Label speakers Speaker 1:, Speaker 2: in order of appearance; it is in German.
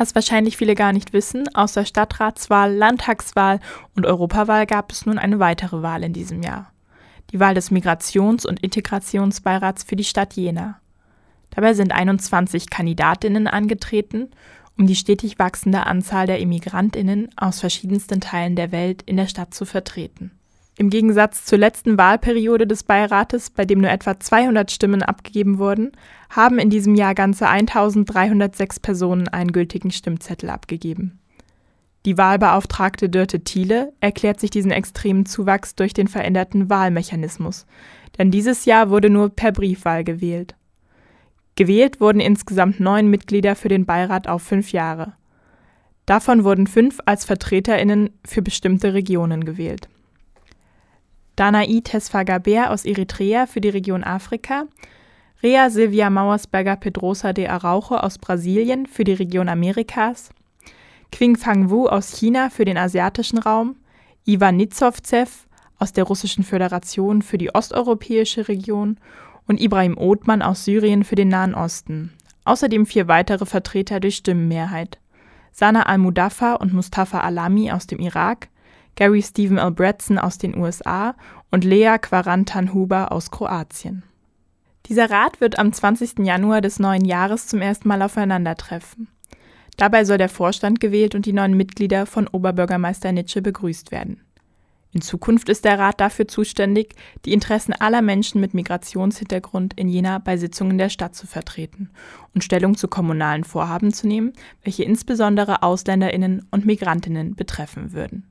Speaker 1: Was wahrscheinlich viele gar nicht wissen, außer Stadtratswahl, Landtagswahl und Europawahl gab es nun eine weitere Wahl in diesem Jahr. Die Wahl des Migrations- und Integrationsbeirats für die Stadt Jena. Dabei sind 21 Kandidatinnen angetreten, um die stetig wachsende Anzahl der Immigrantinnen aus verschiedensten Teilen der Welt in der Stadt zu vertreten. Im Gegensatz zur letzten Wahlperiode des Beirates, bei dem nur etwa 200 Stimmen abgegeben wurden, haben in diesem Jahr ganze 1306 Personen einen gültigen Stimmzettel abgegeben. Die Wahlbeauftragte Dörte Thiele erklärt sich diesen extremen Zuwachs durch den veränderten Wahlmechanismus, denn dieses Jahr wurde nur per Briefwahl gewählt. Gewählt wurden insgesamt neun Mitglieder für den Beirat auf fünf Jahre. Davon wurden fünf als VertreterInnen für bestimmte Regionen gewählt. Danae Tesfagaber aus Eritrea für die Region Afrika, Rea Silvia Mauersberger Pedrosa de Araujo aus Brasilien für die Region Amerikas, Qing Fang Wu aus China für den asiatischen Raum, Ivan Nizovzev aus der Russischen Föderation für die osteuropäische Region. Und Ibrahim Othman aus Syrien für den Nahen Osten. Außerdem vier weitere Vertreter durch Stimmenmehrheit. Sana al-Mudafa und Mustafa Alami aus dem Irak, Gary Stephen L. Bretson aus den USA und Lea Quarantan-Huber aus Kroatien. Dieser Rat wird am 20. Januar des neuen Jahres zum ersten Mal aufeinandertreffen. Dabei soll der Vorstand gewählt und die neuen Mitglieder von Oberbürgermeister Nitsche begrüßt werden. In Zukunft ist der Rat dafür zuständig, die Interessen aller Menschen mit Migrationshintergrund in Jena bei Sitzungen der Stadt zu vertreten und Stellung zu kommunalen Vorhaben zu nehmen, welche insbesondere Ausländerinnen und Migrantinnen betreffen würden